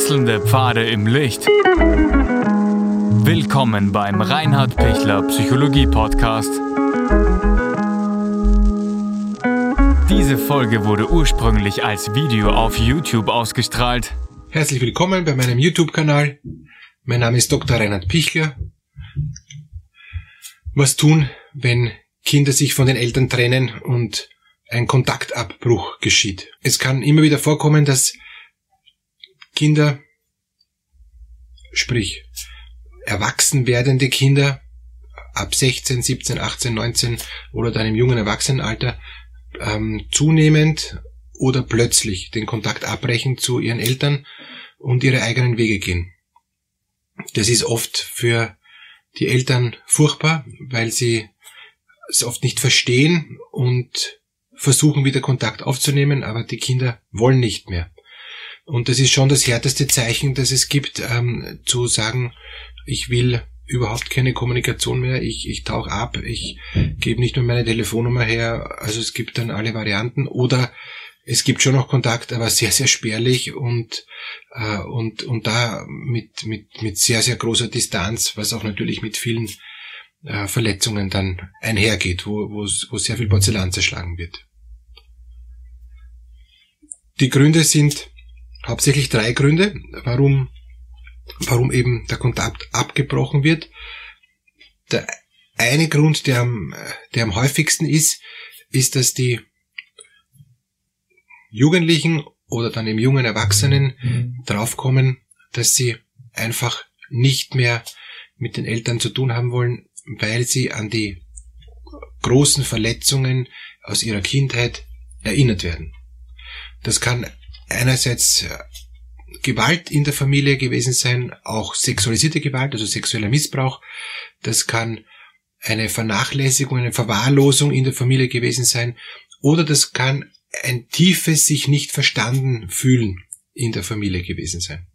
Wechselnde Pfade im Licht. Willkommen beim Reinhard Pichler Psychologie Podcast. Diese Folge wurde ursprünglich als Video auf YouTube ausgestrahlt. Herzlich willkommen bei meinem YouTube-Kanal. Mein Name ist Dr. Reinhard Pichler. Was tun, wenn Kinder sich von den Eltern trennen und ein Kontaktabbruch geschieht? Es kann immer wieder vorkommen, dass Kinder, sprich erwachsen werdende Kinder ab 16, 17, 18, 19 oder dann im jungen Erwachsenenalter ähm, zunehmend oder plötzlich den Kontakt abbrechen zu ihren Eltern und ihre eigenen Wege gehen. Das ist oft für die Eltern furchtbar, weil sie es oft nicht verstehen und versuchen wieder Kontakt aufzunehmen, aber die Kinder wollen nicht mehr. Und das ist schon das härteste Zeichen, das es gibt, ähm, zu sagen, ich will überhaupt keine Kommunikation mehr, ich, ich tauche ab, ich gebe nicht mehr meine Telefonnummer her, also es gibt dann alle Varianten oder es gibt schon noch Kontakt, aber sehr, sehr spärlich und, äh, und, und da mit, mit, mit sehr, sehr großer Distanz, was auch natürlich mit vielen äh, Verletzungen dann einhergeht, wo, wo, wo sehr viel Porzellan zerschlagen wird. Die Gründe sind hauptsächlich drei Gründe, warum, warum eben der Kontakt abgebrochen wird. Der eine Grund, der am, der am häufigsten ist, ist, dass die Jugendlichen oder dann im jungen Erwachsenen draufkommen, dass sie einfach nicht mehr mit den Eltern zu tun haben wollen, weil sie an die großen Verletzungen aus ihrer Kindheit erinnert werden. Das kann einerseits äh, Gewalt in der Familie gewesen sein, auch sexualisierte Gewalt, also sexueller Missbrauch. Das kann eine Vernachlässigung, eine Verwahrlosung in der Familie gewesen sein. Oder das kann ein tiefes sich nicht verstanden fühlen in der Familie gewesen sein.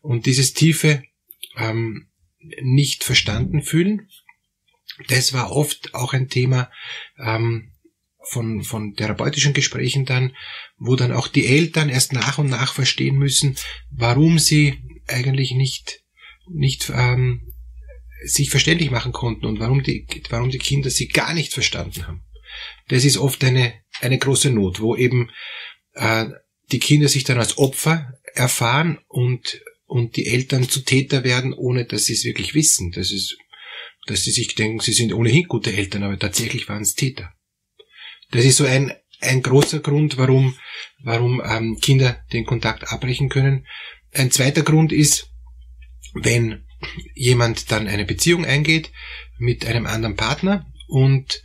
Und dieses tiefe ähm, nicht verstanden fühlen, das war oft auch ein Thema ähm, von, von therapeutischen Gesprächen dann, wo dann auch die Eltern erst nach und nach verstehen müssen, warum sie eigentlich nicht, nicht ähm, sich verständlich machen konnten und warum die, warum die Kinder sie gar nicht verstanden haben. Das ist oft eine, eine große Not, wo eben äh, die Kinder sich dann als Opfer erfahren und, und die Eltern zu Täter werden, ohne dass sie es wirklich wissen. Das ist, dass sie sich denken, sie sind ohnehin gute Eltern, aber tatsächlich waren es Täter. Das ist so ein, ein großer Grund, warum, warum ähm, Kinder den Kontakt abbrechen können. Ein zweiter Grund ist, wenn jemand dann eine Beziehung eingeht mit einem anderen Partner und,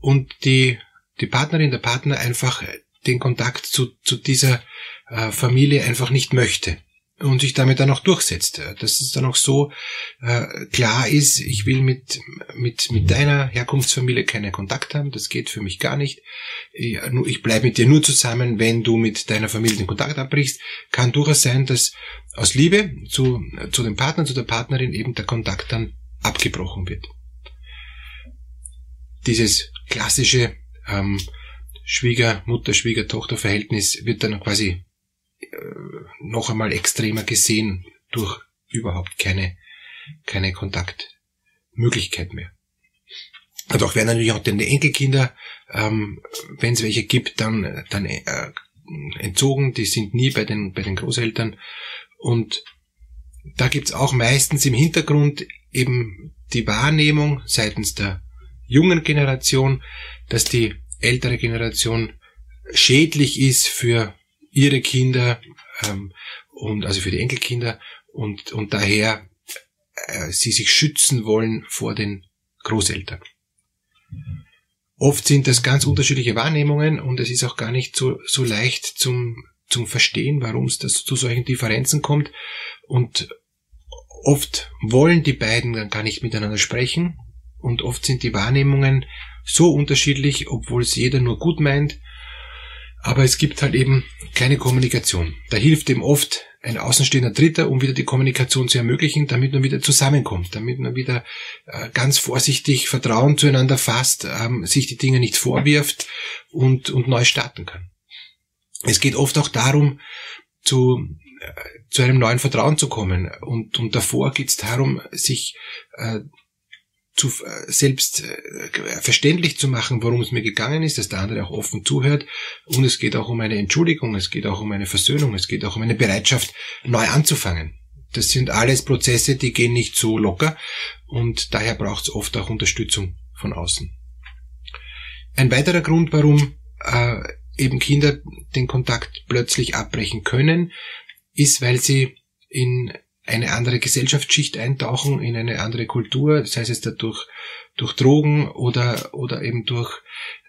und die, die Partnerin, der Partner einfach den Kontakt zu, zu dieser äh, Familie einfach nicht möchte und sich damit dann auch durchsetzt. Dass es dann auch so äh, klar ist, ich will mit, mit, mit deiner Herkunftsfamilie keinen Kontakt haben, das geht für mich gar nicht. Ich, ich bleibe mit dir nur zusammen, wenn du mit deiner Familie den Kontakt abbrichst. Kann durchaus sein, dass aus Liebe zu, zu dem Partner, zu der Partnerin eben der Kontakt dann abgebrochen wird. Dieses klassische ähm, Schwiegermutter-Schwiegertochter-Verhältnis wird dann quasi noch einmal extremer gesehen durch überhaupt keine, keine Kontaktmöglichkeit mehr. Und auch werden natürlich auch den Enkelkinder, ähm, wenn es welche gibt, dann, dann äh, entzogen. Die sind nie bei den, bei den Großeltern. Und da gibt's auch meistens im Hintergrund eben die Wahrnehmung seitens der jungen Generation, dass die ältere Generation schädlich ist für ihre Kinder ähm, und also für die Enkelkinder und, und daher äh, sie sich schützen wollen vor den Großeltern. Oft sind das ganz unterschiedliche Wahrnehmungen und es ist auch gar nicht so, so leicht zum, zum Verstehen, warum es das zu solchen Differenzen kommt. Und oft wollen die beiden dann gar nicht miteinander sprechen und oft sind die Wahrnehmungen so unterschiedlich, obwohl es jeder nur gut meint aber es gibt halt eben keine Kommunikation. Da hilft eben oft ein außenstehender Dritter, um wieder die Kommunikation zu ermöglichen, damit man wieder zusammenkommt, damit man wieder äh, ganz vorsichtig Vertrauen zueinander fasst, ähm, sich die Dinge nicht vorwirft und, und neu starten kann. Es geht oft auch darum, zu, äh, zu einem neuen Vertrauen zu kommen. Und, und davor geht es darum, sich äh, zu, äh, selbst äh, verständlich zu machen, worum es mir gegangen ist, dass der andere auch offen zuhört. Und es geht auch um eine Entschuldigung, es geht auch um eine Versöhnung, es geht auch um eine Bereitschaft, neu anzufangen. Das sind alles Prozesse, die gehen nicht so locker und daher braucht es oft auch Unterstützung von außen. Ein weiterer Grund, warum äh, eben Kinder den Kontakt plötzlich abbrechen können, ist, weil sie in eine andere Gesellschaftsschicht eintauchen, in eine andere Kultur, sei es dadurch durch Drogen oder oder eben durch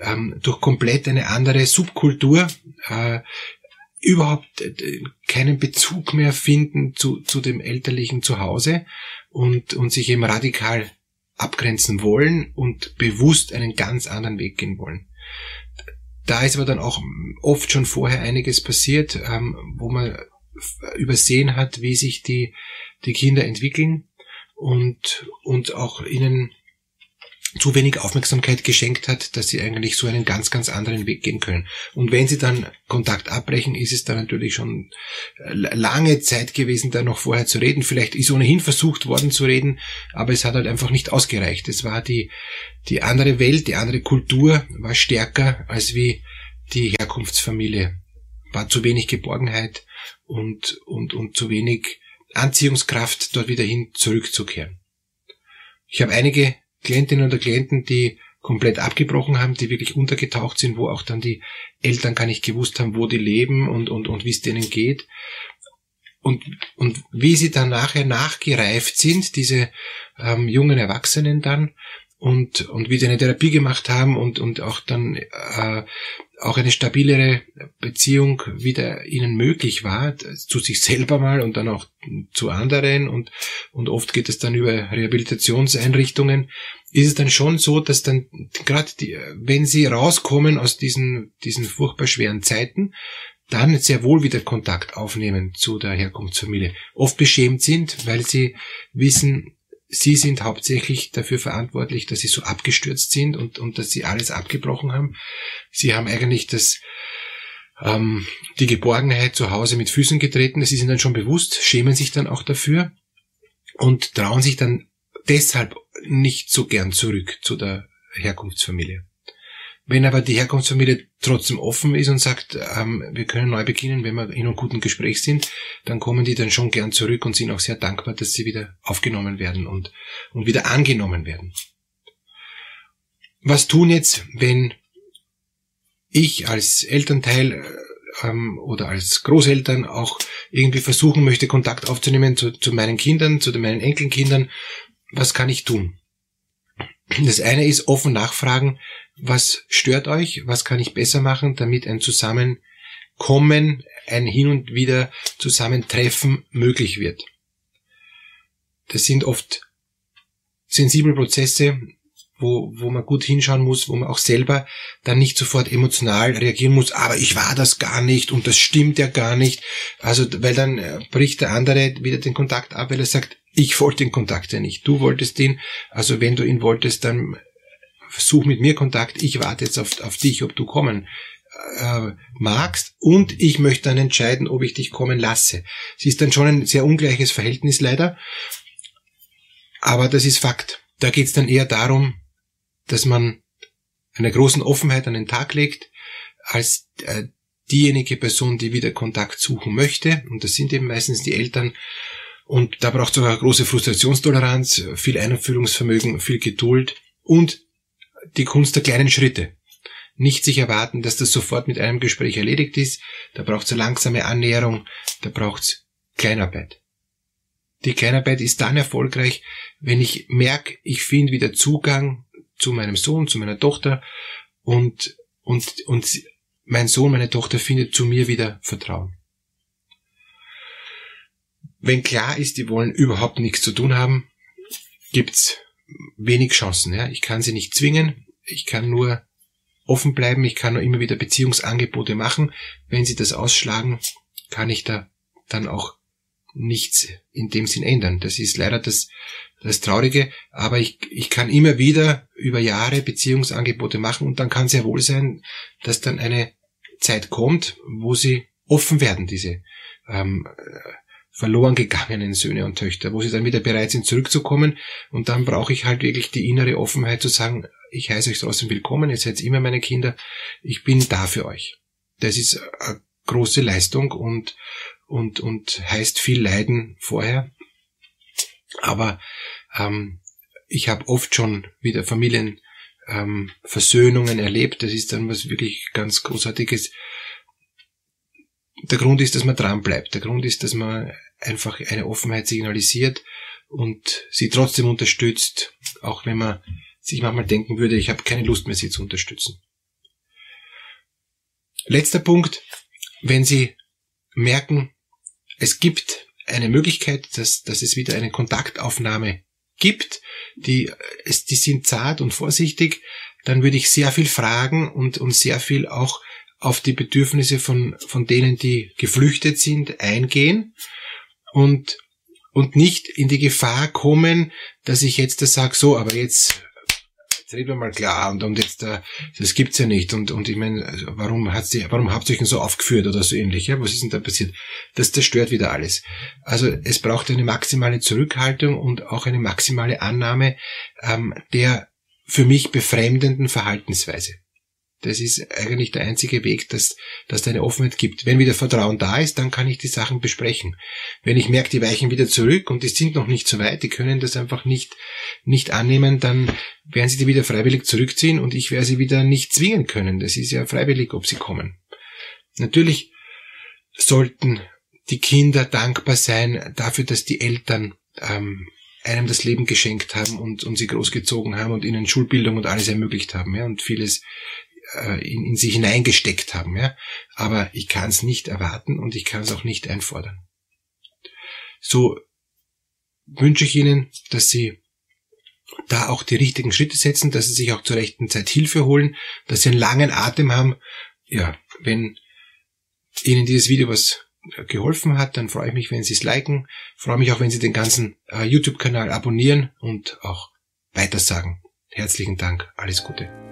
ähm, durch komplett eine andere Subkultur äh, überhaupt äh, keinen Bezug mehr finden zu zu dem elterlichen Zuhause und und sich eben radikal abgrenzen wollen und bewusst einen ganz anderen Weg gehen wollen. Da ist aber dann auch oft schon vorher einiges passiert, ähm, wo man übersehen hat, wie sich die, die Kinder entwickeln und, und auch ihnen zu wenig Aufmerksamkeit geschenkt hat, dass sie eigentlich so einen ganz, ganz anderen Weg gehen können. Und wenn sie dann Kontakt abbrechen, ist es dann natürlich schon äh, lange Zeit gewesen, da noch vorher zu reden. Vielleicht ist ohnehin versucht worden zu reden, aber es hat halt einfach nicht ausgereicht. Es war die, die andere Welt, die andere Kultur war stärker als wie die Herkunftsfamilie. War zu wenig Geborgenheit und, und, und zu wenig Anziehungskraft, dort wieder hin zurückzukehren. Ich habe einige Klientinnen oder Klienten, die komplett abgebrochen haben, die wirklich untergetaucht sind, wo auch dann die Eltern gar nicht gewusst haben, wo die leben und, und, und wie es denen geht. Und, und wie sie dann nachher nachgereift sind, diese ähm, jungen Erwachsenen dann, und, und wie sie eine Therapie gemacht haben und, und auch dann äh, auch eine stabilere Beziehung wieder ihnen möglich war, zu sich selber mal und dann auch zu anderen und, und oft geht es dann über Rehabilitationseinrichtungen, ist es dann schon so, dass dann gerade wenn sie rauskommen aus diesen, diesen furchtbar schweren Zeiten, dann sehr wohl wieder Kontakt aufnehmen zu der Herkunftsfamilie. Oft beschämt sind, weil sie wissen, Sie sind hauptsächlich dafür verantwortlich, dass Sie so abgestürzt sind und, und dass Sie alles abgebrochen haben. Sie haben eigentlich das, ähm, die Geborgenheit zu Hause mit Füßen getreten. Sie sind dann schon bewusst, schämen sich dann auch dafür und trauen sich dann deshalb nicht so gern zurück zu der Herkunftsfamilie. Wenn aber die Herkunftsfamilie trotzdem offen ist und sagt, ähm, wir können neu beginnen, wenn wir in einem guten Gespräch sind, dann kommen die dann schon gern zurück und sind auch sehr dankbar, dass sie wieder aufgenommen werden und, und wieder angenommen werden. Was tun jetzt, wenn ich als Elternteil äh, ähm, oder als Großeltern auch irgendwie versuchen möchte, Kontakt aufzunehmen zu, zu meinen Kindern, zu meinen Enkelkindern? Was kann ich tun? Das eine ist offen nachfragen, was stört euch, was kann ich besser machen, damit ein Zusammenkommen, ein Hin und wieder Zusammentreffen möglich wird. Das sind oft sensible Prozesse, wo, wo man gut hinschauen muss, wo man auch selber dann nicht sofort emotional reagieren muss, aber ich war das gar nicht und das stimmt ja gar nicht. Also, weil dann äh, bricht der andere wieder den Kontakt ab, weil er sagt, ich wollte den Kontakt ja nicht, du wolltest ihn, also wenn du ihn wolltest, dann such mit mir Kontakt, ich warte jetzt auf, auf dich, ob du kommen äh, magst und ich möchte dann entscheiden, ob ich dich kommen lasse. Es ist dann schon ein sehr ungleiches Verhältnis leider, aber das ist Fakt. Da geht es dann eher darum, dass man eine großen Offenheit an den Tag legt, als äh, diejenige Person, die wieder Kontakt suchen möchte, und das sind eben meistens die Eltern, und da braucht es sogar große Frustrationstoleranz, viel Einfühlungsvermögen, viel Geduld und die Kunst der kleinen Schritte. Nicht sich erwarten, dass das sofort mit einem Gespräch erledigt ist. Da braucht es eine langsame Annäherung, da braucht es Kleinarbeit. Die Kleinarbeit ist dann erfolgreich, wenn ich merke, ich finde wieder Zugang zu meinem Sohn, zu meiner Tochter und, und, und mein Sohn, meine Tochter findet zu mir wieder Vertrauen. Wenn klar ist, die wollen überhaupt nichts zu tun haben, gibt's wenig Chancen. Ja. Ich kann sie nicht zwingen, ich kann nur offen bleiben, ich kann nur immer wieder Beziehungsangebote machen. Wenn sie das ausschlagen, kann ich da dann auch nichts in dem Sinn ändern. Das ist leider das, das Traurige, aber ich, ich kann immer wieder über Jahre Beziehungsangebote machen und dann kann sehr wohl sein, dass dann eine Zeit kommt, wo sie offen werden, diese ähm, verloren gegangenen Söhne und Töchter, wo sie dann wieder bereit sind zurückzukommen. Und dann brauche ich halt wirklich die innere Offenheit zu sagen, ich heiße euch trotzdem willkommen, ihr seid immer meine Kinder, ich bin da für euch. Das ist eine große Leistung und, und, und heißt viel Leiden vorher. Aber ähm, ich habe oft schon wieder Familien ähm, Versöhnungen erlebt. Das ist dann was wirklich ganz Großartiges. Der Grund ist, dass man dran bleibt. Der Grund ist, dass man einfach eine Offenheit signalisiert und sie trotzdem unterstützt, auch wenn man sich manchmal denken würde, ich habe keine Lust mehr, sie zu unterstützen. Letzter Punkt, wenn Sie merken, es gibt eine Möglichkeit, dass, dass es wieder eine Kontaktaufnahme gibt, die, es, die sind zart und vorsichtig, dann würde ich sehr viel fragen und, und sehr viel auch auf die Bedürfnisse von, von denen, die geflüchtet sind, eingehen und, und nicht in die Gefahr kommen, dass ich jetzt das sage, so, aber jetzt jetzt reden wir mal klar und, und jetzt, äh, das gibt's ja nicht und, und ich meine, also warum hat's die, warum habt ihr euch denn so aufgeführt oder so ähnlich, ja, was ist denn da passiert? Das, das stört wieder alles. Also es braucht eine maximale Zurückhaltung und auch eine maximale Annahme ähm, der für mich befremdenden Verhaltensweise. Das ist eigentlich der einzige Weg, dass, dass da eine Offenheit gibt. Wenn wieder Vertrauen da ist, dann kann ich die Sachen besprechen. Wenn ich merke, die weichen wieder zurück und die sind noch nicht so weit, die können das einfach nicht, nicht annehmen, dann werden sie die wieder freiwillig zurückziehen und ich werde sie wieder nicht zwingen können. Das ist ja freiwillig, ob sie kommen. Natürlich sollten die Kinder dankbar sein dafür, dass die Eltern ähm, einem das Leben geschenkt haben und, und sie großgezogen haben und ihnen Schulbildung und alles ermöglicht haben, ja, und vieles äh, in, in sich hineingesteckt haben. Ja? Aber ich kann es nicht erwarten und ich kann es auch nicht einfordern. So wünsche ich Ihnen, dass Sie da auch die richtigen Schritte setzen, dass Sie sich auch zur rechten Zeit Hilfe holen, dass Sie einen langen Atem haben. Ja, wenn Ihnen dieses Video was geholfen hat, dann freue ich mich, wenn Sie es liken. Freue mich auch, wenn Sie den ganzen äh, YouTube-Kanal abonnieren und auch weitersagen. Herzlichen Dank. Alles Gute.